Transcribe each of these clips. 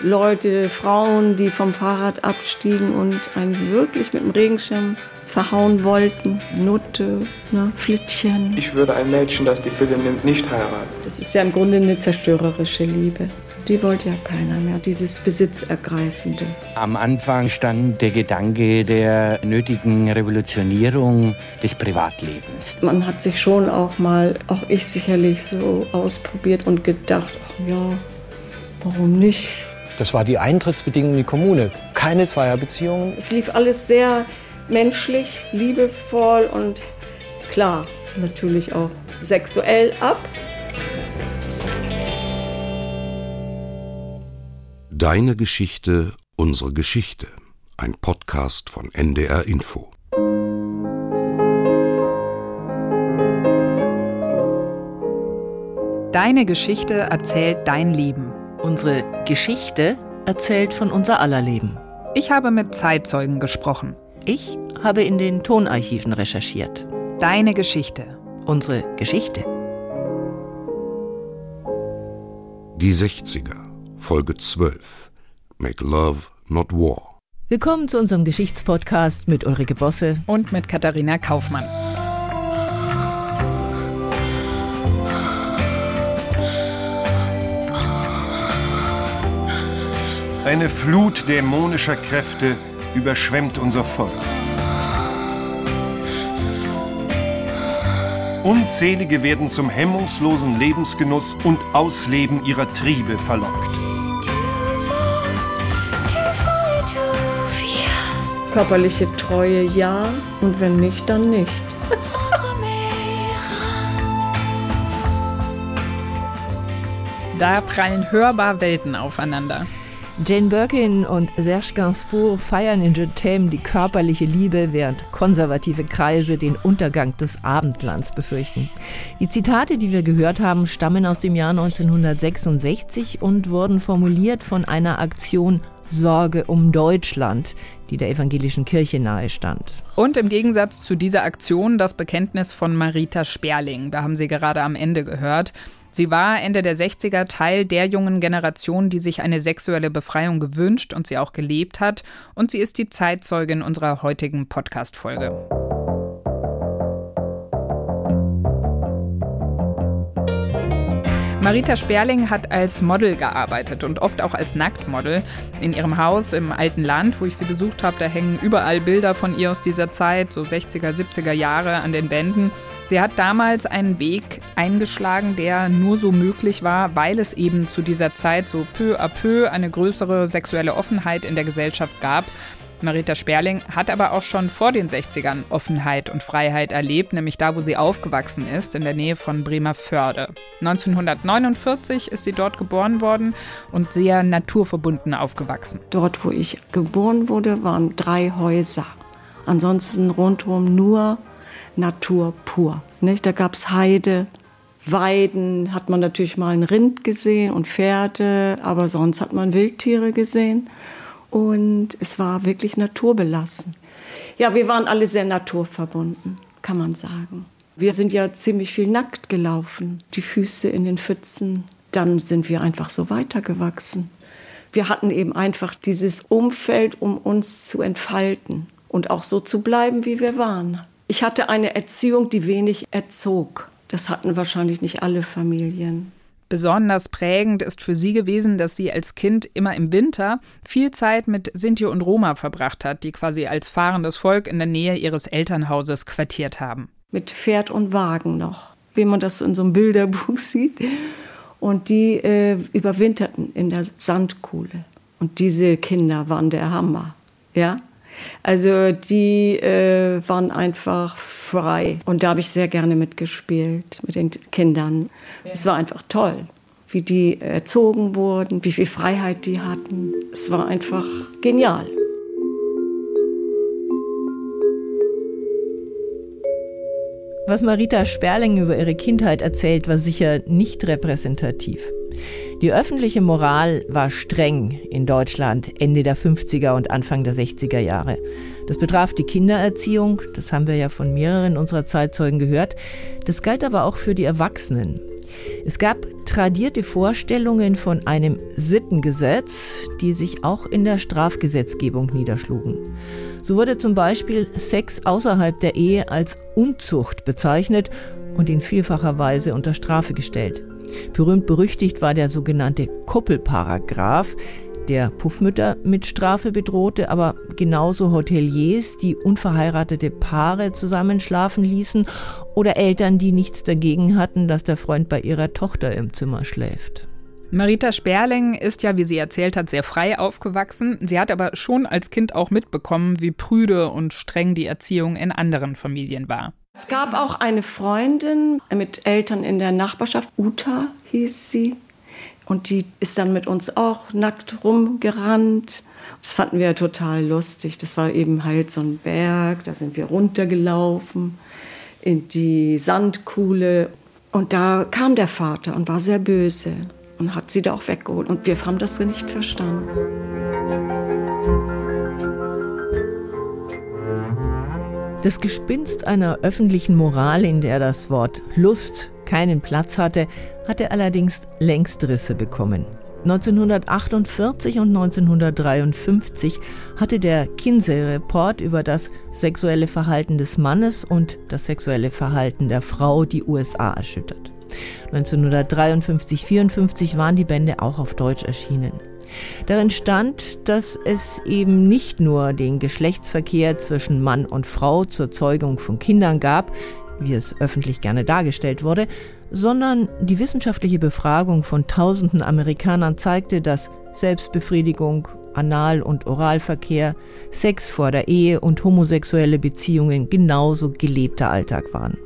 Leute, Frauen, die vom Fahrrad abstiegen und einen wirklich mit dem Regenschirm verhauen wollten. Nutte, ne, Flittchen. Ich würde ein Mädchen, das die Pille nimmt, nicht heiraten. Das ist ja im Grunde eine zerstörerische Liebe. Die wollte ja keiner mehr, dieses Besitzergreifende. Am Anfang stand der Gedanke der nötigen Revolutionierung des Privatlebens. Man hat sich schon auch mal, auch ich sicherlich so ausprobiert und gedacht, ach ja, warum nicht? Das war die Eintrittsbedingung in die Kommune. Keine Zweierbeziehungen. Es lief alles sehr menschlich, liebevoll und klar, natürlich auch sexuell ab. Deine Geschichte, unsere Geschichte. Ein Podcast von NDR Info. Deine Geschichte erzählt dein Leben. Unsere Geschichte erzählt von unser aller Leben. Ich habe mit Zeitzeugen gesprochen. Ich habe in den Tonarchiven recherchiert. Deine Geschichte. Unsere Geschichte. Die 60er. Folge 12. Make Love, Not War. Willkommen zu unserem Geschichtspodcast mit Ulrike Bosse und mit Katharina Kaufmann. Eine Flut dämonischer Kräfte überschwemmt unser Volk. Unzählige werden zum hemmungslosen Lebensgenuss und Ausleben ihrer Triebe verlockt. Körperliche Treue ja und wenn nicht, dann nicht. Da prallen hörbar Welten aufeinander. Jane Birkin und Serge Gainsbourg feiern in t'aime die körperliche Liebe, während konservative Kreise den Untergang des Abendlands befürchten. Die Zitate, die wir gehört haben, stammen aus dem Jahr 1966 und wurden formuliert von einer Aktion Sorge um Deutschland, die der evangelischen Kirche nahestand. Und im Gegensatz zu dieser Aktion das Bekenntnis von Marita Sperling. Da haben Sie gerade am Ende gehört. Sie war Ende der 60er Teil der jungen Generation, die sich eine sexuelle Befreiung gewünscht und sie auch gelebt hat. Und sie ist die Zeitzeugin unserer heutigen Podcast-Folge. Marita Sperling hat als Model gearbeitet und oft auch als Nacktmodel. In ihrem Haus im alten Land, wo ich sie besucht habe, da hängen überall Bilder von ihr aus dieser Zeit, so 60er, 70er Jahre an den Wänden. Sie hat damals einen Weg eingeschlagen, der nur so möglich war, weil es eben zu dieser Zeit so peu à peu eine größere sexuelle Offenheit in der Gesellschaft gab. Marita Sperling hat aber auch schon vor den 60ern Offenheit und Freiheit erlebt, nämlich da, wo sie aufgewachsen ist, in der Nähe von Bremerförde. 1949 ist sie dort geboren worden und sehr naturverbunden aufgewachsen. Dort, wo ich geboren wurde, waren drei Häuser. Ansonsten rundherum nur Natur pur. Nicht? Da gab es Heide, Weiden, hat man natürlich mal ein Rind gesehen und Pferde, aber sonst hat man Wildtiere gesehen und es war wirklich naturbelassen. Ja, wir waren alle sehr naturverbunden, kann man sagen. Wir sind ja ziemlich viel nackt gelaufen, die Füße in den Pfützen. Dann sind wir einfach so weitergewachsen. Wir hatten eben einfach dieses Umfeld, um uns zu entfalten und auch so zu bleiben, wie wir waren. Ich hatte eine Erziehung, die wenig erzog. Das hatten wahrscheinlich nicht alle Familien. Besonders prägend ist für sie gewesen, dass sie als Kind immer im Winter viel Zeit mit Sinti und Roma verbracht hat, die quasi als fahrendes Volk in der Nähe ihres Elternhauses quartiert haben. Mit Pferd und Wagen noch, wie man das in so einem Bilderbuch sieht. Und die äh, überwinterten in der Sandkuhle. Und diese Kinder waren der Hammer. Ja? Also die äh, waren einfach frei. Und da habe ich sehr gerne mitgespielt mit den Kindern. Es war einfach toll, wie die erzogen wurden, wie viel Freiheit die hatten. Es war einfach genial. Was Marita Sperling über ihre Kindheit erzählt, war sicher nicht repräsentativ. Die öffentliche Moral war streng in Deutschland Ende der 50er und Anfang der 60er Jahre. Das betraf die Kindererziehung, das haben wir ja von mehreren unserer Zeitzeugen gehört. Das galt aber auch für die Erwachsenen. Es gab tradierte Vorstellungen von einem Sittengesetz, die sich auch in der Strafgesetzgebung niederschlugen. So wurde zum Beispiel Sex außerhalb der Ehe als Unzucht bezeichnet und in vielfacher Weise unter Strafe gestellt. Berühmt berüchtigt war der sogenannte Kuppelparagraph, der Puffmütter mit Strafe bedrohte, aber genauso Hoteliers, die unverheiratete Paare zusammenschlafen ließen oder Eltern, die nichts dagegen hatten, dass der Freund bei ihrer Tochter im Zimmer schläft. Marita Sperling ist ja, wie sie erzählt hat, sehr frei aufgewachsen. Sie hat aber schon als Kind auch mitbekommen, wie prüde und streng die Erziehung in anderen Familien war. Es gab auch eine Freundin mit Eltern in der Nachbarschaft, Uta hieß sie. Und die ist dann mit uns auch nackt rumgerannt. Das fanden wir total lustig. Das war eben halt so ein Berg, da sind wir runtergelaufen in die Sandkuhle. Und da kam der Vater und war sehr böse und hat sie da auch weggeholt. Und wir haben das nicht verstanden. Das Gespinst einer öffentlichen Moral, in der das Wort Lust keinen Platz hatte, hatte allerdings längst Risse bekommen. 1948 und 1953 hatte der Kinsey-Report über das sexuelle Verhalten des Mannes und das sexuelle Verhalten der Frau die USA erschüttert. 1953-54 waren die Bände auch auf Deutsch erschienen. Darin stand, dass es eben nicht nur den Geschlechtsverkehr zwischen Mann und Frau zur Zeugung von Kindern gab, wie es öffentlich gerne dargestellt wurde, sondern die wissenschaftliche Befragung von tausenden Amerikanern zeigte, dass Selbstbefriedigung, Anal- und Oralverkehr, Sex vor der Ehe und homosexuelle Beziehungen genauso gelebter Alltag waren.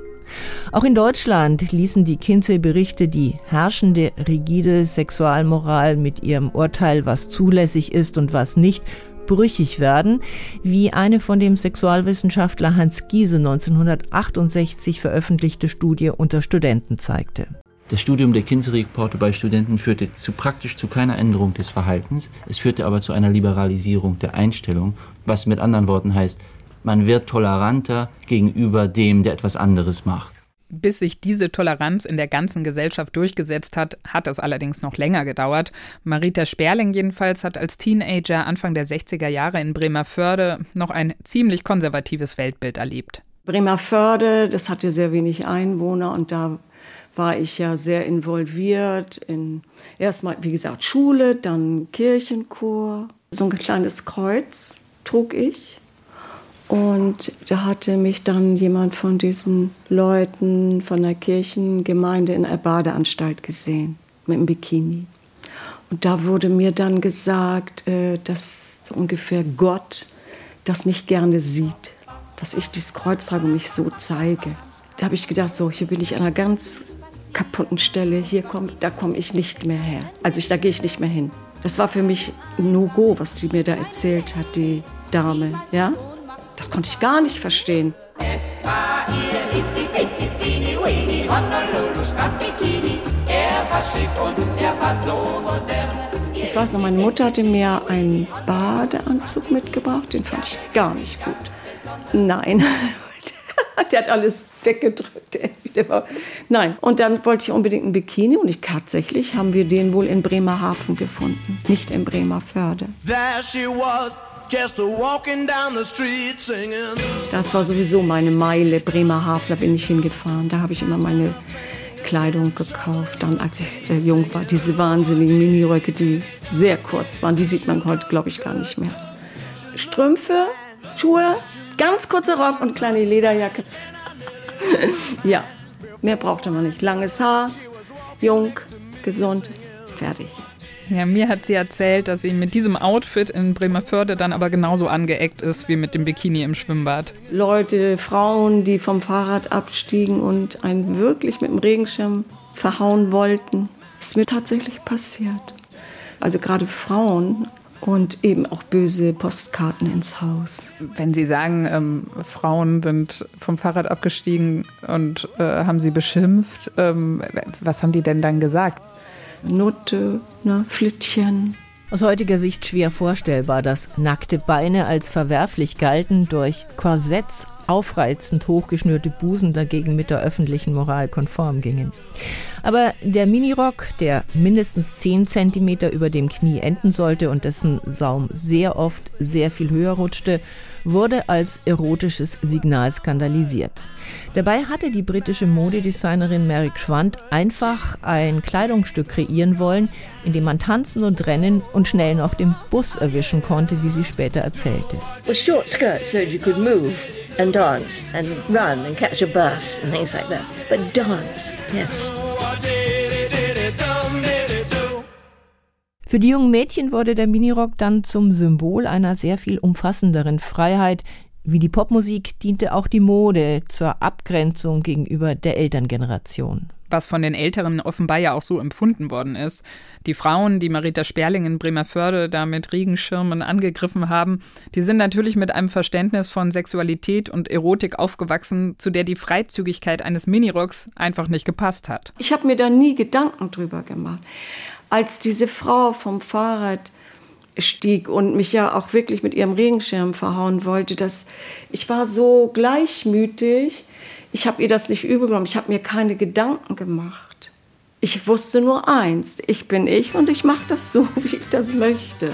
Auch in Deutschland ließen die Kinsey-Berichte die herrschende rigide Sexualmoral mit ihrem Urteil, was zulässig ist und was nicht, brüchig werden, wie eine von dem Sexualwissenschaftler Hans Giese 1968 veröffentlichte Studie unter Studenten zeigte. Das Studium der Kinsey-Reporte bei Studenten führte zu praktisch zu keiner Änderung des Verhaltens, es führte aber zu einer Liberalisierung der Einstellung, was mit anderen Worten heißt, man wird toleranter gegenüber dem, der etwas anderes macht. Bis sich diese Toleranz in der ganzen Gesellschaft durchgesetzt hat, hat es allerdings noch länger gedauert. Marita Sperling jedenfalls hat als Teenager Anfang der 60er Jahre in Bremerförde noch ein ziemlich konservatives Weltbild erlebt. Bremerförde, das hatte sehr wenig Einwohner und da war ich ja sehr involviert in erstmal, wie gesagt, Schule, dann Kirchenchor. So ein kleines Kreuz trug ich und da hatte mich dann jemand von diesen Leuten von der Kirchengemeinde in einer Badeanstalt gesehen, mit einem Bikini. Und da wurde mir dann gesagt, äh, dass so ungefähr Gott das nicht gerne sieht, dass ich dieses Kreuz trage und mich so zeige. Da habe ich gedacht, so, hier bin ich an einer ganz kaputten Stelle, hier komm, da komme ich nicht mehr her. Also ich, da gehe ich nicht mehr hin. Das war für mich ein No-Go, was die mir da erzählt hat, die Dame, ja. Das konnte ich gar nicht verstehen. Es war ihr Itzi, Itzi, Dini, Weenie, Honolulu, Strandbikini. Er war schick und er war so modern. Ich weiß noch, meine Mutter hatte mir einen Badeanzug mitgebracht, den fand ich gar nicht gut. Nein, der hat alles weggedrückt. Nein, und dann wollte ich unbedingt ein Bikini und ich tatsächlich haben wir den wohl in Bremerhaven gefunden, nicht in Bremerförde. There she was. Das war sowieso meine Meile. Bremerhaven, da bin ich hingefahren. Da habe ich immer meine Kleidung gekauft. Dann, als ich äh, jung war, diese wahnsinnigen Miniröcke, die sehr kurz waren, die sieht man heute, glaube ich, gar nicht mehr. Strümpfe, Schuhe, ganz kurzer Rock und kleine Lederjacke. ja, mehr brauchte man nicht. Langes Haar, jung, gesund, fertig. Ja, mir hat sie erzählt, dass sie mit diesem Outfit in Bremerförde dann aber genauso angeeckt ist wie mit dem Bikini im Schwimmbad. Leute, Frauen, die vom Fahrrad abstiegen und einen wirklich mit dem Regenschirm verhauen wollten. Das ist mir tatsächlich passiert. Also gerade Frauen und eben auch böse Postkarten ins Haus. Wenn Sie sagen, ähm, Frauen sind vom Fahrrad abgestiegen und äh, haben sie beschimpft, ähm, was haben die denn dann gesagt? Nutte, ne, Flittchen. Aus heutiger Sicht schwer vorstellbar, dass nackte Beine als verwerflich galten, durch Korsetts aufreizend hochgeschnürte Busen dagegen mit der öffentlichen Moral konform gingen. Aber der Minirock, der mindestens 10 cm über dem Knie enden sollte und dessen Saum sehr oft sehr viel höher rutschte, wurde als erotisches Signal skandalisiert. Dabei hatte die britische Modedesignerin Mary Quant einfach ein Kleidungsstück kreieren wollen, in dem man tanzen und rennen und schnell noch den Bus erwischen konnte, wie sie später erzählte. Well, short skirts so you could move and dance and run and catch a bus and things like that. But dance, yes. Für die jungen Mädchen wurde der Minirock dann zum Symbol einer sehr viel umfassenderen Freiheit. Wie die Popmusik diente auch die Mode zur Abgrenzung gegenüber der Elterngeneration was von den Älteren offenbar ja auch so empfunden worden ist. Die Frauen, die Marita Sperling in Bremerförde da mit Regenschirmen angegriffen haben, die sind natürlich mit einem Verständnis von Sexualität und Erotik aufgewachsen, zu der die Freizügigkeit eines Minirocks einfach nicht gepasst hat. Ich habe mir da nie Gedanken drüber gemacht als diese Frau vom Fahrrad stieg und mich ja auch wirklich mit ihrem Regenschirm verhauen wollte, dass ich war so gleichmütig. Ich habe ihr das nicht übel genommen. Ich habe mir keine Gedanken gemacht. Ich wusste nur eins: Ich bin ich und ich mache das so, wie ich das möchte.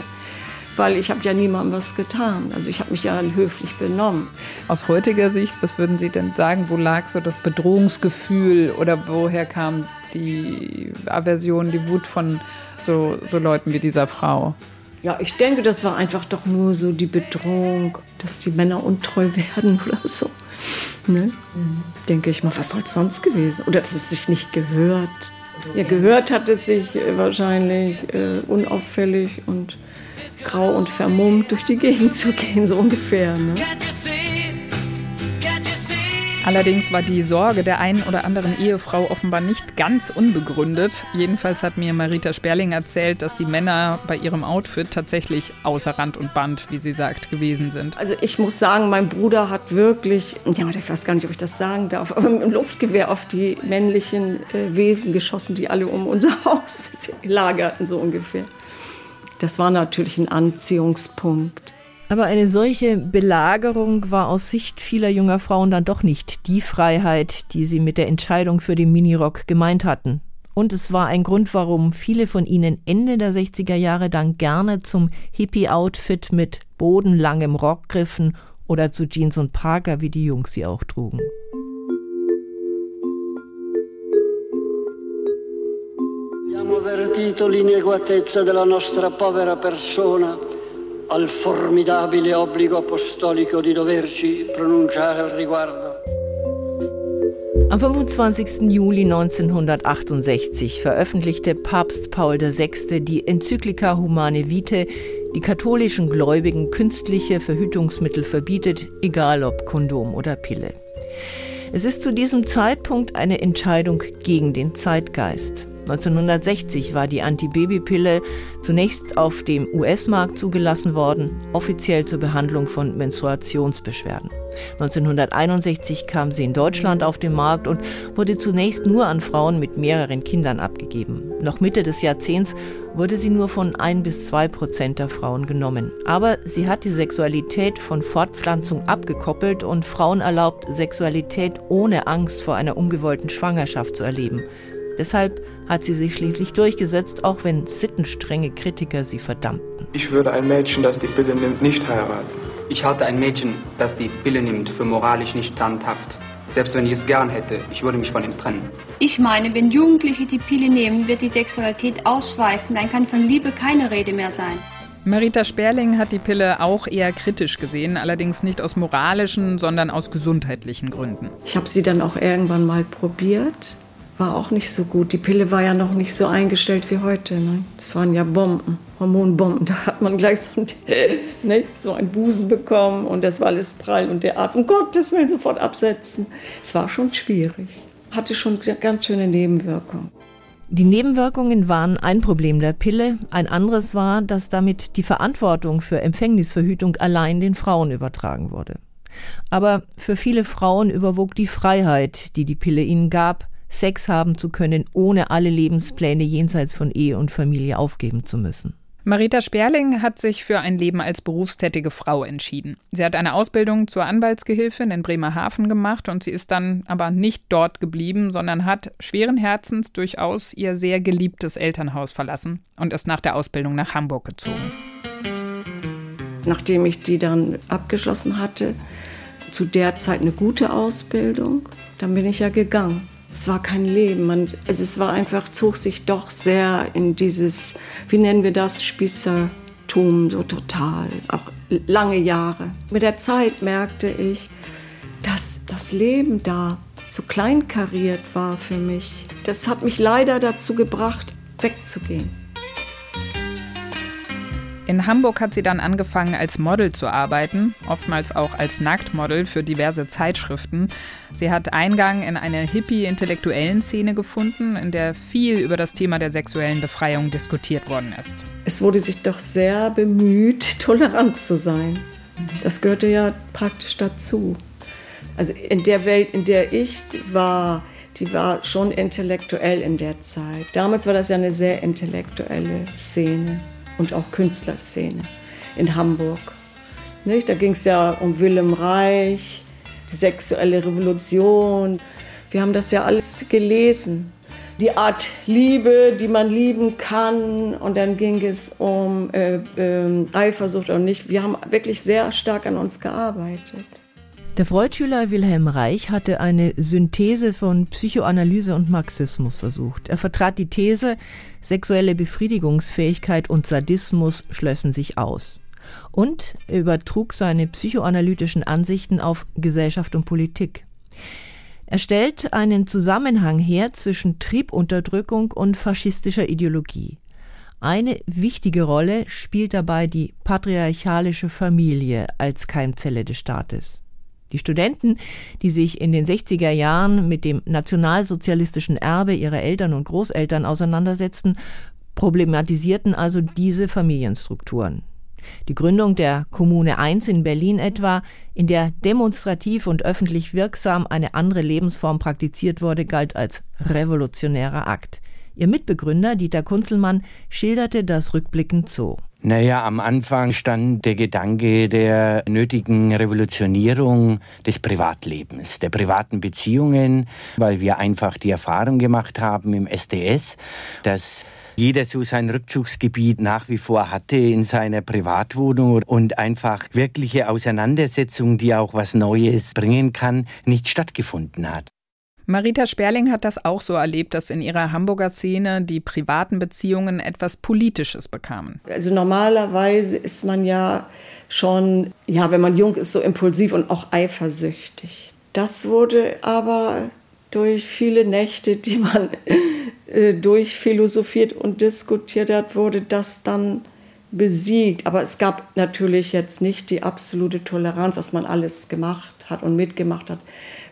Weil ich habe ja niemandem was getan. Also ich habe mich ja höflich benommen. Aus heutiger Sicht, was würden Sie denn sagen? Wo lag so das Bedrohungsgefühl oder woher kam die Aversion, die Wut von so, so Leuten wie dieser Frau? Ja, ich denke, das war einfach doch nur so die Bedrohung, dass die Männer untreu werden oder so. Ne? Mhm. Denke ich mal, was soll es sonst gewesen? Oder dass es sich nicht gehört. Ja, gehört hat es sich äh, wahrscheinlich äh, unauffällig und grau und vermummt durch die Gegend zu gehen, so ungefähr. Ne? Allerdings war die Sorge der einen oder anderen Ehefrau offenbar nicht ganz unbegründet. Jedenfalls hat mir Marita Sperling erzählt, dass die Männer bei ihrem Outfit tatsächlich außer Rand und Band, wie sie sagt, gewesen sind. Also ich muss sagen, mein Bruder hat wirklich, ja, ich weiß gar nicht, ob ich das sagen darf, aber mit dem Luftgewehr auf die männlichen äh, Wesen geschossen, die alle um unser Haus lagerten, so ungefähr. Das war natürlich ein Anziehungspunkt. Aber eine solche Belagerung war aus Sicht vieler junger Frauen dann doch nicht die Freiheit, die sie mit der Entscheidung für den Minirock gemeint hatten. Und es war ein Grund, warum viele von ihnen Ende der 60er Jahre dann gerne zum Hippie-Outfit mit bodenlangem Rock griffen oder zu Jeans und Parker, wie die Jungs sie auch trugen. Abbiamo avvertito l'ineguatezza della nostra povera persona al formidabile obbligo apostolico di doverci pronunciare al riguardo. Am 25. Juli 1968 veröffentlichte Papst Paul VI. die Enzyklika Humane Vitae, die katholischen Gläubigen künstliche Verhütungsmittel verbietet, egal ob Kondom oder Pille. Es ist zu diesem Zeitpunkt eine Entscheidung gegen den Zeitgeist. 1960 war die Antibabypille zunächst auf dem US-Markt zugelassen worden, offiziell zur Behandlung von Menstruationsbeschwerden. 1961 kam sie in Deutschland auf den Markt und wurde zunächst nur an Frauen mit mehreren Kindern abgegeben. Noch Mitte des Jahrzehnts wurde sie nur von ein bis zwei Prozent der Frauen genommen. Aber sie hat die Sexualität von Fortpflanzung abgekoppelt und Frauen erlaubt, Sexualität ohne Angst vor einer ungewollten Schwangerschaft zu erleben. Deshalb hat sie sich schließlich durchgesetzt, auch wenn sittenstrenge Kritiker sie verdammten. Ich würde ein Mädchen, das die Pille nimmt, nicht heiraten. Ich halte ein Mädchen, das die Pille nimmt, für moralisch nicht standhaft. Selbst wenn ich es gern hätte, ich würde mich von ihm trennen. Ich meine, wenn Jugendliche die Pille nehmen, wird die Sexualität ausweichen. Dann kann von Liebe keine Rede mehr sein. Marita Sperling hat die Pille auch eher kritisch gesehen, allerdings nicht aus moralischen, sondern aus gesundheitlichen Gründen. Ich habe sie dann auch irgendwann mal probiert war auch nicht so gut. Die Pille war ja noch nicht so eingestellt wie heute. Ne? Das waren ja Bomben, Hormonbomben. Da hat man gleich so, ein, ne, so einen Busen bekommen und das war alles prall. Und der Arzt, um Gottes Willen, sofort absetzen. Es war schon schwierig. Hatte schon ganz schöne Nebenwirkungen. Die Nebenwirkungen waren ein Problem der Pille. Ein anderes war, dass damit die Verantwortung für Empfängnisverhütung allein den Frauen übertragen wurde. Aber für viele Frauen überwog die Freiheit, die die Pille ihnen gab, Sex haben zu können, ohne alle Lebenspläne jenseits von Ehe und Familie aufgeben zu müssen. Marita Sperling hat sich für ein Leben als berufstätige Frau entschieden. Sie hat eine Ausbildung zur Anwaltsgehilfin in Bremerhaven gemacht und sie ist dann aber nicht dort geblieben, sondern hat schweren Herzens durchaus ihr sehr geliebtes Elternhaus verlassen und ist nach der Ausbildung nach Hamburg gezogen. Nachdem ich die dann abgeschlossen hatte, zu der Zeit eine gute Ausbildung, dann bin ich ja gegangen. Es war kein Leben. Man, also es war einfach, zog sich doch sehr in dieses, wie nennen wir das, Spießertum, so total, auch lange Jahre. Mit der Zeit merkte ich, dass das Leben da so kleinkariert war für mich. Das hat mich leider dazu gebracht, wegzugehen. In Hamburg hat sie dann angefangen, als Model zu arbeiten, oftmals auch als Nacktmodel für diverse Zeitschriften. Sie hat Eingang in eine hippie-intellektuellen Szene gefunden, in der viel über das Thema der sexuellen Befreiung diskutiert worden ist. Es wurde sich doch sehr bemüht, tolerant zu sein. Das gehörte ja praktisch dazu. Also in der Welt, in der ich war, die war schon intellektuell in der Zeit. Damals war das ja eine sehr intellektuelle Szene und auch Künstlerszene in Hamburg. Nicht? Da ging es ja um Willem Reich, die sexuelle Revolution. Wir haben das ja alles gelesen. Die Art Liebe, die man lieben kann. Und dann ging es um äh, äh, Eifersucht und nicht. Wir haben wirklich sehr stark an uns gearbeitet. Der Freudschüler Wilhelm Reich hatte eine Synthese von Psychoanalyse und Marxismus versucht. Er vertrat die These, sexuelle Befriedigungsfähigkeit und Sadismus schlössen sich aus. Und er übertrug seine psychoanalytischen Ansichten auf Gesellschaft und Politik. Er stellt einen Zusammenhang her zwischen Triebunterdrückung und faschistischer Ideologie. Eine wichtige Rolle spielt dabei die patriarchalische Familie als Keimzelle des Staates. Die Studenten, die sich in den 60er Jahren mit dem nationalsozialistischen Erbe ihrer Eltern und Großeltern auseinandersetzten, problematisierten also diese Familienstrukturen. Die Gründung der Kommune 1 in Berlin etwa, in der demonstrativ und öffentlich wirksam eine andere Lebensform praktiziert wurde, galt als revolutionärer Akt. Ihr Mitbegründer Dieter Kunzelmann schilderte das rückblickend so. Naja, am Anfang stand der Gedanke der nötigen Revolutionierung des Privatlebens, der privaten Beziehungen, weil wir einfach die Erfahrung gemacht haben im SDS, dass jeder so sein Rückzugsgebiet nach wie vor hatte in seiner Privatwohnung und einfach wirkliche Auseinandersetzung, die auch was Neues bringen kann, nicht stattgefunden hat. Marita Sperling hat das auch so erlebt, dass in ihrer Hamburger Szene die privaten Beziehungen etwas Politisches bekamen. Also normalerweise ist man ja schon, ja, wenn man jung ist, so impulsiv und auch eifersüchtig. Das wurde aber durch viele Nächte, die man äh, durchphilosophiert und diskutiert hat, wurde das dann besiegt. Aber es gab natürlich jetzt nicht die absolute Toleranz, dass man alles gemacht hat und mitgemacht hat.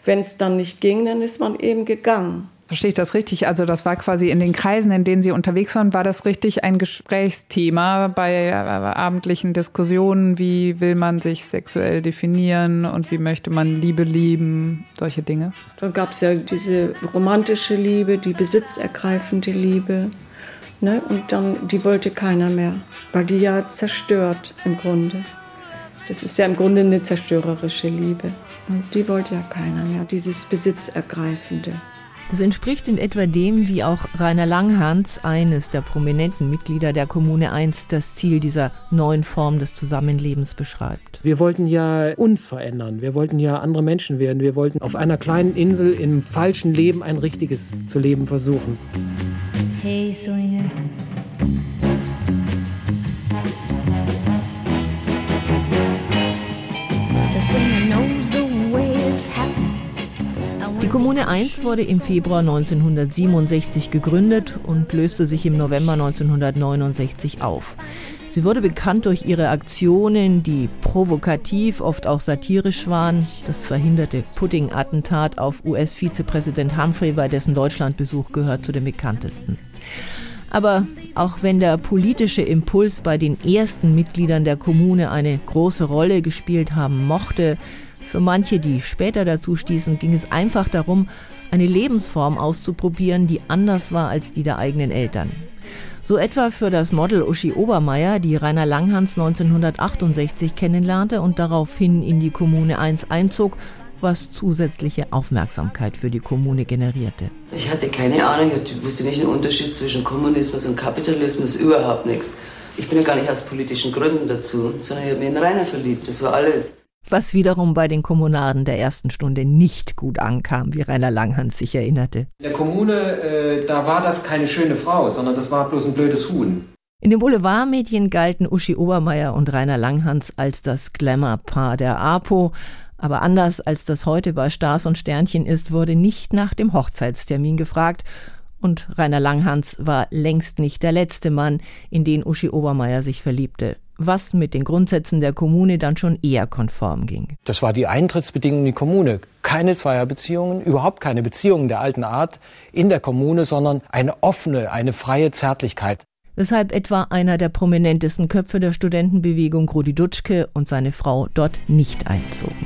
Wenn es dann nicht ging, dann ist man eben gegangen. Verstehe ich das richtig? Also das war quasi in den Kreisen, in denen Sie unterwegs waren, war das richtig ein Gesprächsthema bei äh, abendlichen Diskussionen? Wie will man sich sexuell definieren und wie möchte man Liebe lieben? Solche Dinge. Da gab es ja diese romantische Liebe, die besitzergreifende Liebe. Ne? Und dann, die wollte keiner mehr, weil die ja zerstört im Grunde. Das ist ja im Grunde eine zerstörerische Liebe. Und die wollte ja keiner mehr, dieses Besitzergreifende. Das entspricht in etwa dem, wie auch Rainer Langhans, eines der prominenten Mitglieder der Kommune 1, das Ziel dieser neuen Form des Zusammenlebens beschreibt. Wir wollten ja uns verändern. Wir wollten ja andere Menschen werden. Wir wollten auf einer kleinen Insel im falschen Leben ein richtiges zu leben versuchen. Hey, Swinger. Kommune 1 wurde im Februar 1967 gegründet und löste sich im November 1969 auf. Sie wurde bekannt durch ihre Aktionen, die provokativ, oft auch satirisch waren. Das verhinderte Pudding-Attentat auf US-Vizepräsident Humphrey bei dessen Deutschlandbesuch gehört zu den bekanntesten. Aber auch wenn der politische Impuls bei den ersten Mitgliedern der Kommune eine große Rolle gespielt haben mochte, für manche, die später dazu stießen, ging es einfach darum, eine Lebensform auszuprobieren, die anders war als die der eigenen Eltern. So etwa für das Model Uschi Obermeier, die Rainer Langhans 1968 kennenlernte und daraufhin in die Kommune 1 einzog, was zusätzliche Aufmerksamkeit für die Kommune generierte. Ich hatte keine Ahnung, ich wusste nicht den Unterschied zwischen Kommunismus und Kapitalismus, überhaupt nichts. Ich bin ja gar nicht aus politischen Gründen dazu, sondern ich habe mich in Rainer verliebt, das war alles. Was wiederum bei den Kommunaden der ersten Stunde nicht gut ankam, wie Rainer Langhans sich erinnerte. In der Kommune, äh, da war das keine schöne Frau, sondern das war bloß ein blödes Huhn. In den Boulevardmedien galten Uschi Obermeier und Rainer Langhans als das Glamour-Paar der APO. Aber anders als das heute bei Stars und Sternchen ist, wurde nicht nach dem Hochzeitstermin gefragt. Und Rainer Langhans war längst nicht der letzte Mann, in den Uschi Obermeier sich verliebte was mit den Grundsätzen der Kommune dann schon eher konform ging. Das war die Eintrittsbedingung in die Kommune. Keine Zweierbeziehungen, überhaupt keine Beziehungen der alten Art in der Kommune, sondern eine offene, eine freie Zärtlichkeit. Weshalb etwa einer der prominentesten Köpfe der Studentenbewegung, Rudi Dutschke, und seine Frau dort nicht einzogen.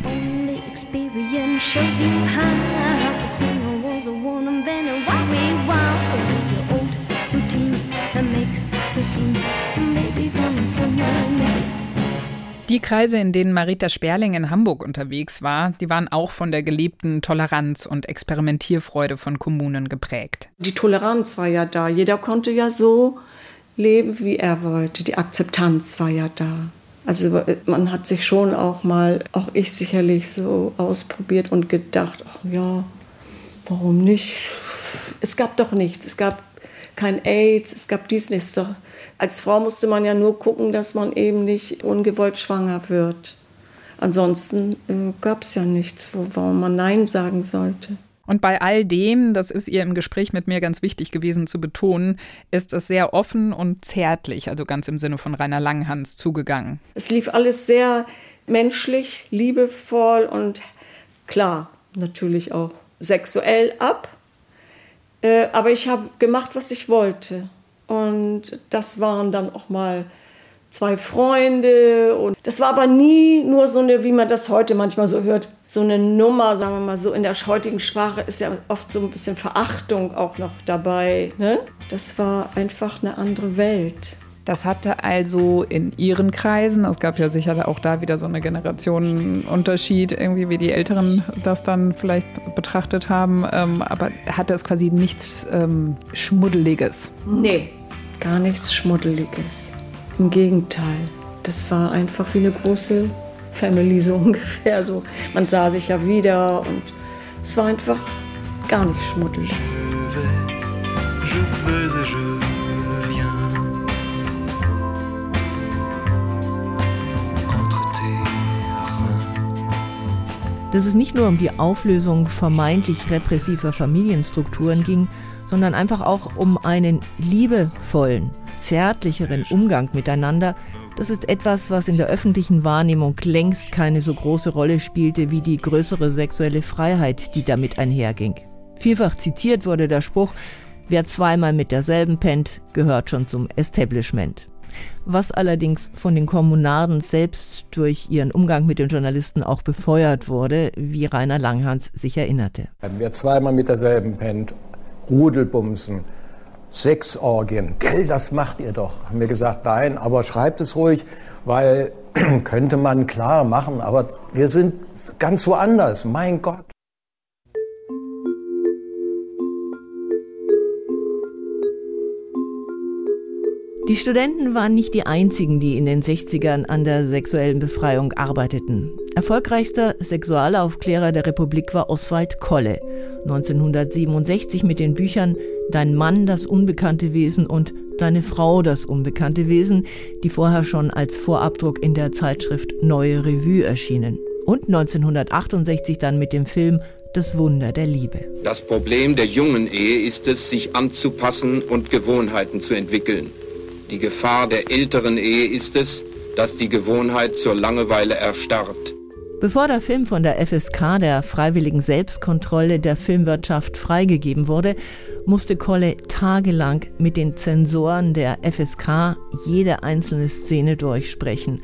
Die Kreise, in denen Marita Sperling in Hamburg unterwegs war, die waren auch von der gelebten Toleranz und Experimentierfreude von Kommunen geprägt. Die Toleranz war ja da. Jeder konnte ja so leben, wie er wollte. Die Akzeptanz war ja da. Also man hat sich schon auch mal, auch ich sicherlich so ausprobiert und gedacht, ach ja, warum nicht? Es gab doch nichts. Es gab kein AIDS, es gab dies nichts. Als Frau musste man ja nur gucken, dass man eben nicht ungewollt schwanger wird. Ansonsten äh, gab es ja nichts, wo, warum man Nein sagen sollte. Und bei all dem, das ist ihr im Gespräch mit mir ganz wichtig gewesen zu betonen, ist es sehr offen und zärtlich, also ganz im Sinne von Rainer Langhans, zugegangen. Es lief alles sehr menschlich, liebevoll und klar, natürlich auch sexuell ab. Äh, aber ich habe gemacht, was ich wollte. Und das waren dann auch mal zwei Freunde. Und das war aber nie nur so eine, wie man das heute manchmal so hört, so eine Nummer, sagen wir mal so. In der heutigen Sprache ist ja oft so ein bisschen Verachtung auch noch dabei. Ne? Das war einfach eine andere Welt. Das hatte also in ihren Kreisen, es gab ja sicher auch da wieder so eine Generationenunterschied, irgendwie wie die Älteren das dann vielleicht betrachtet haben, ähm, aber hatte es quasi nichts ähm, Schmuddeliges. Nee, gar nichts Schmuddeliges. Im Gegenteil, das war einfach wie eine große Family so ungefähr. So, man sah sich ja wieder und es war einfach gar nicht schmuddelig. Je vais, je vais dass es nicht nur um die Auflösung vermeintlich repressiver Familienstrukturen ging, sondern einfach auch um einen liebevollen, zärtlicheren Umgang miteinander, das ist etwas, was in der öffentlichen Wahrnehmung längst keine so große Rolle spielte wie die größere sexuelle Freiheit, die damit einherging. Vielfach zitiert wurde der Spruch, wer zweimal mit derselben pennt, gehört schon zum Establishment was allerdings von den Kommunarden selbst durch ihren Umgang mit den Journalisten auch befeuert wurde, wie Rainer Langhans sich erinnerte. Wer zweimal mit derselben pennt, Rudelbumsen, Sexorgien, gell, das macht ihr doch. Haben wir gesagt, nein, aber schreibt es ruhig, weil könnte man klar machen, aber wir sind ganz woanders, mein Gott. Die Studenten waren nicht die einzigen, die in den 60ern an der sexuellen Befreiung arbeiteten. Erfolgreichster Sexualaufklärer der Republik war Oswald Kolle, 1967 mit den Büchern Dein Mann das unbekannte Wesen und Deine Frau das unbekannte Wesen, die vorher schon als Vorabdruck in der Zeitschrift Neue Revue erschienen. Und 1968 dann mit dem Film Das Wunder der Liebe. Das Problem der jungen Ehe ist es, sich anzupassen und Gewohnheiten zu entwickeln. Die Gefahr der älteren Ehe ist es, dass die Gewohnheit zur Langeweile erstarrt. Bevor der Film von der FSK, der Freiwilligen Selbstkontrolle der Filmwirtschaft, freigegeben wurde, musste Kolle tagelang mit den Zensoren der FSK jede einzelne Szene durchsprechen.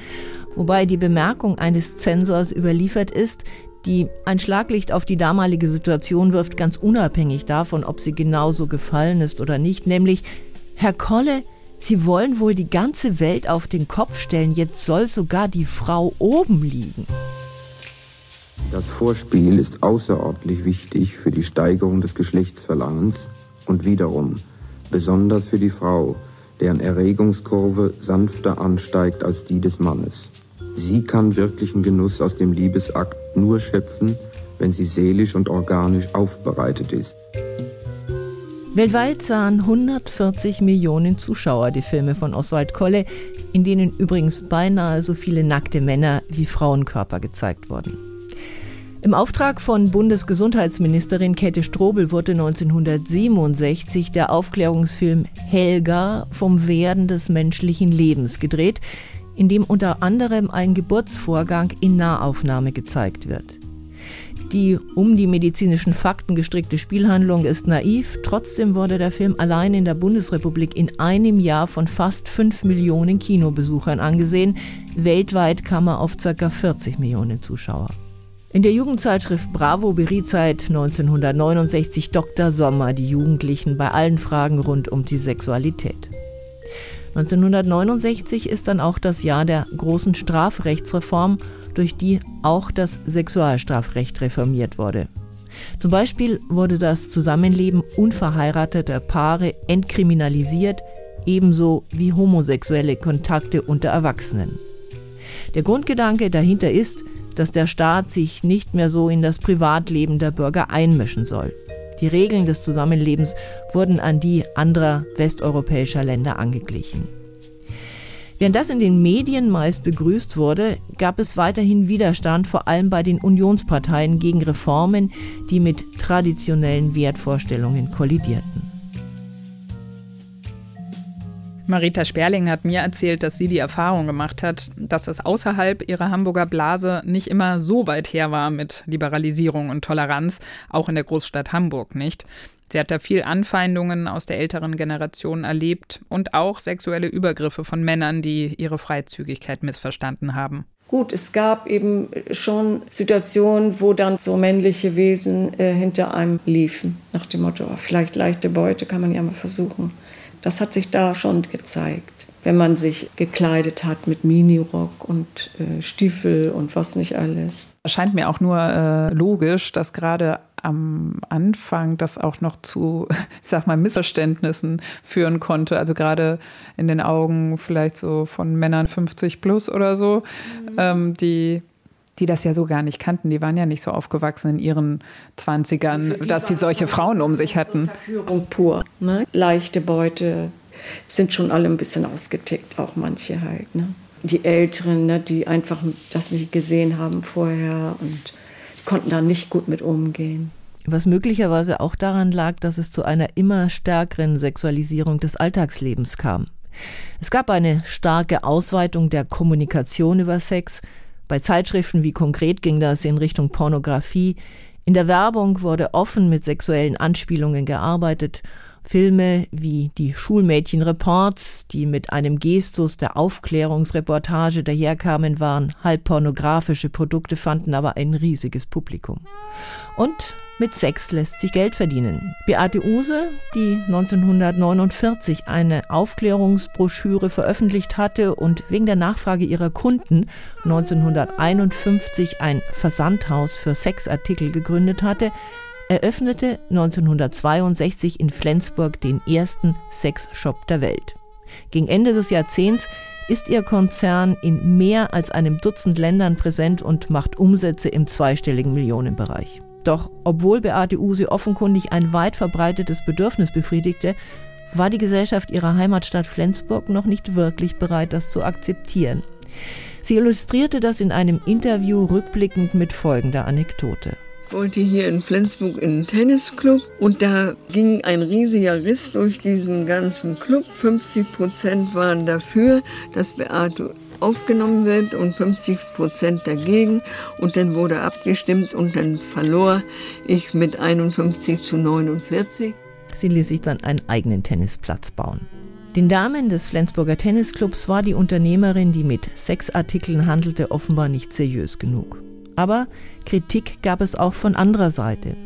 Wobei die Bemerkung eines Zensors überliefert ist, die ein Schlaglicht auf die damalige Situation wirft, ganz unabhängig davon, ob sie genauso gefallen ist oder nicht, nämlich Herr Kolle Sie wollen wohl die ganze Welt auf den Kopf stellen, jetzt soll sogar die Frau oben liegen. Das Vorspiel ist außerordentlich wichtig für die Steigerung des Geschlechtsverlangens und wiederum besonders für die Frau, deren Erregungskurve sanfter ansteigt als die des Mannes. Sie kann wirklichen Genuss aus dem Liebesakt nur schöpfen, wenn sie seelisch und organisch aufbereitet ist. Weltweit sahen 140 Millionen Zuschauer die Filme von Oswald Kolle, in denen übrigens beinahe so viele nackte Männer wie Frauenkörper gezeigt wurden. Im Auftrag von Bundesgesundheitsministerin Käthe Strobel wurde 1967 der Aufklärungsfilm Helga vom Werden des menschlichen Lebens gedreht, in dem unter anderem ein Geburtsvorgang in Nahaufnahme gezeigt wird. Die um die medizinischen Fakten gestrickte Spielhandlung ist naiv, trotzdem wurde der Film allein in der Bundesrepublik in einem Jahr von fast 5 Millionen Kinobesuchern angesehen. Weltweit kam er auf ca. 40 Millionen Zuschauer. In der Jugendzeitschrift Bravo beriet seit 1969 Dr. Sommer die Jugendlichen bei allen Fragen rund um die Sexualität. 1969 ist dann auch das Jahr der großen Strafrechtsreform durch die auch das Sexualstrafrecht reformiert wurde. Zum Beispiel wurde das Zusammenleben unverheirateter Paare entkriminalisiert, ebenso wie homosexuelle Kontakte unter Erwachsenen. Der Grundgedanke dahinter ist, dass der Staat sich nicht mehr so in das Privatleben der Bürger einmischen soll. Die Regeln des Zusammenlebens wurden an die anderer westeuropäischer Länder angeglichen. Während das in den Medien meist begrüßt wurde, gab es weiterhin Widerstand, vor allem bei den Unionsparteien, gegen Reformen, die mit traditionellen Wertvorstellungen kollidierten. Marita Sperling hat mir erzählt, dass sie die Erfahrung gemacht hat, dass es außerhalb ihrer Hamburger Blase nicht immer so weit her war mit Liberalisierung und Toleranz, auch in der Großstadt Hamburg nicht. Sie hat da viel Anfeindungen aus der älteren Generation erlebt und auch sexuelle Übergriffe von Männern, die ihre Freizügigkeit missverstanden haben. Gut, es gab eben schon Situationen, wo dann so männliche Wesen äh, hinter einem liefen, nach dem Motto, oh, vielleicht leichte Beute kann man ja mal versuchen. Das hat sich da schon gezeigt, wenn man sich gekleidet hat mit Minirock und äh, Stiefel und was nicht alles. Erscheint mir auch nur äh, logisch, dass gerade am Anfang das auch noch zu, ich sag mal, Missverständnissen führen konnte. Also gerade in den Augen vielleicht so von Männern 50 plus oder so, mhm. ähm, die die das ja so gar nicht kannten. Die waren ja nicht so aufgewachsen in ihren Zwanzigern, dass sie solche Frauen um sich hatten. Verführung pur, ne? leichte Beute, sind schon alle ein bisschen ausgetickt, auch manche halt. Ne? Die Älteren, ne, die einfach das nicht gesehen haben vorher und konnten da nicht gut mit umgehen. Was möglicherweise auch daran lag, dass es zu einer immer stärkeren Sexualisierung des Alltagslebens kam. Es gab eine starke Ausweitung der Kommunikation über Sex. Bei Zeitschriften wie konkret ging das in Richtung Pornografie. In der Werbung wurde offen mit sexuellen Anspielungen gearbeitet Filme wie die Schulmädchenreports, die mit einem Gestus der Aufklärungsreportage daherkamen, waren halb pornografische Produkte, fanden aber ein riesiges Publikum. Und mit Sex lässt sich Geld verdienen. Beate Use, die 1949 eine Aufklärungsbroschüre veröffentlicht hatte und wegen der Nachfrage ihrer Kunden 1951 ein Versandhaus für Sexartikel gegründet hatte, eröffnete 1962 in Flensburg den ersten Sexshop der Welt. Gegen Ende des Jahrzehnts ist ihr Konzern in mehr als einem Dutzend Ländern präsent und macht Umsätze im zweistelligen Millionenbereich. Doch obwohl Beate Use offenkundig ein weit verbreitetes Bedürfnis befriedigte, war die Gesellschaft ihrer Heimatstadt Flensburg noch nicht wirklich bereit, das zu akzeptieren. Sie illustrierte das in einem Interview rückblickend mit folgender Anekdote wollte hier in Flensburg in einen Tennisclub und da ging ein riesiger Riss durch diesen ganzen Club. 50 Prozent waren dafür, dass Beate aufgenommen wird und 50 Prozent dagegen. Und dann wurde abgestimmt und dann verlor ich mit 51 zu 49. Sie ließ sich dann einen eigenen Tennisplatz bauen. Den Damen des Flensburger Tennisclubs war die Unternehmerin, die mit Sexartikeln handelte, offenbar nicht seriös genug. Aber Kritik gab es auch von anderer Seite.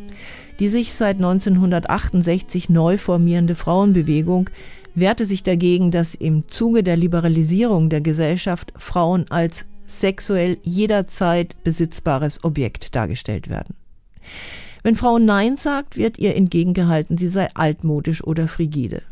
Die sich seit 1968 neu formierende Frauenbewegung wehrte sich dagegen, dass im Zuge der Liberalisierung der Gesellschaft Frauen als sexuell jederzeit besitzbares Objekt dargestellt werden. Wenn Frau Nein sagt, wird ihr entgegengehalten, sie sei altmodisch oder frigide.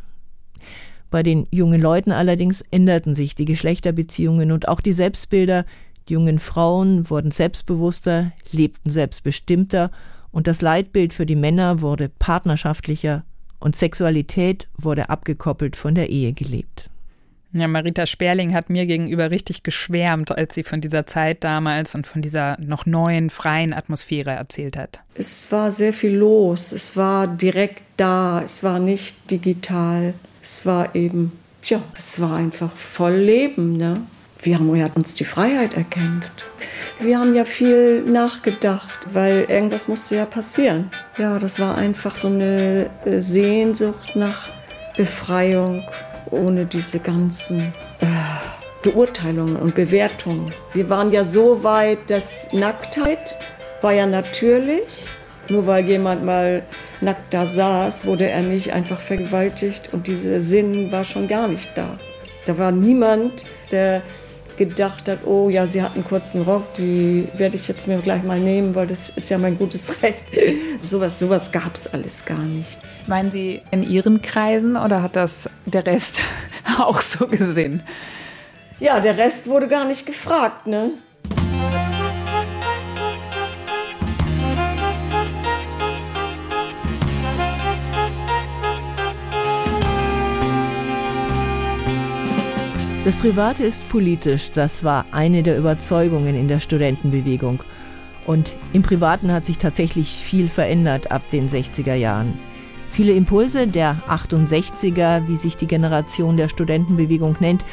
Bei den jungen Leuten allerdings änderten sich die Geschlechterbeziehungen und auch die Selbstbilder. Die jungen Frauen wurden selbstbewusster, lebten selbstbestimmter und das Leitbild für die Männer wurde partnerschaftlicher und Sexualität wurde abgekoppelt von der Ehe gelebt. Ja, Marita Sperling hat mir gegenüber richtig geschwärmt, als sie von dieser Zeit damals und von dieser noch neuen, freien Atmosphäre erzählt hat. Es war sehr viel los. Es war direkt da. Es war nicht digital. Es war eben, ja, es war einfach voll Leben. Ne? Wir haben ja uns die Freiheit erkämpft. Wir haben ja viel nachgedacht, weil irgendwas musste ja passieren. Ja, das war einfach so eine äh, Sehnsucht nach Befreiung ohne diese ganzen äh, Beurteilungen und Bewertungen. Wir waren ja so weit, dass Nacktheit war ja natürlich. Nur weil jemand mal nackt da saß, wurde er nicht einfach vergewaltigt und dieser Sinn war schon gar nicht da. Da war niemand, der gedacht hat, oh ja, sie hat einen kurzen Rock, die werde ich jetzt mir gleich mal nehmen, weil das ist ja mein gutes Recht. sowas sowas gab es alles gar nicht. Meinen Sie in Ihren Kreisen oder hat das der Rest auch so gesehen? Ja, der Rest wurde gar nicht gefragt, ne? Das Private ist politisch, das war eine der Überzeugungen in der Studentenbewegung. Und im Privaten hat sich tatsächlich viel verändert ab den 60er Jahren. Viele Impulse der 68er, wie sich die Generation der Studentenbewegung nennt,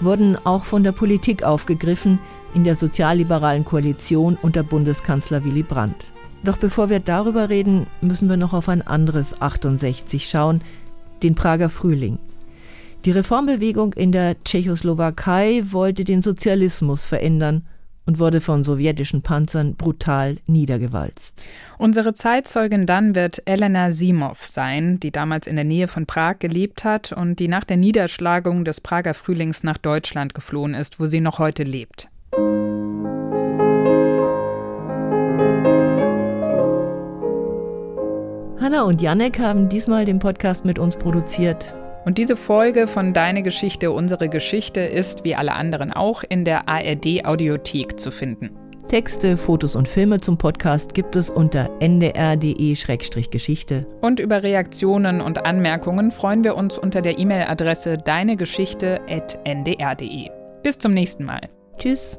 wurden auch von der Politik aufgegriffen in der sozialliberalen Koalition unter Bundeskanzler Willy Brandt. Doch bevor wir darüber reden, müssen wir noch auf ein anderes 68 schauen, den Prager Frühling. Die Reformbewegung in der Tschechoslowakei wollte den Sozialismus verändern und wurde von sowjetischen Panzern brutal niedergewalzt. Unsere Zeitzeugin dann wird Elena Simov sein, die damals in der Nähe von Prag gelebt hat und die nach der Niederschlagung des Prager Frühlings nach Deutschland geflohen ist, wo sie noch heute lebt. Hanna und Janek haben diesmal den Podcast mit uns produziert. Und diese Folge von Deine Geschichte, unsere Geschichte ist wie alle anderen auch in der ARD Audiothek zu finden. Texte, Fotos und Filme zum Podcast gibt es unter ndr.de-geschichte. Und über Reaktionen und Anmerkungen freuen wir uns unter der E-Mail-Adresse deinegeschichte.ndr.de. Bis zum nächsten Mal. Tschüss.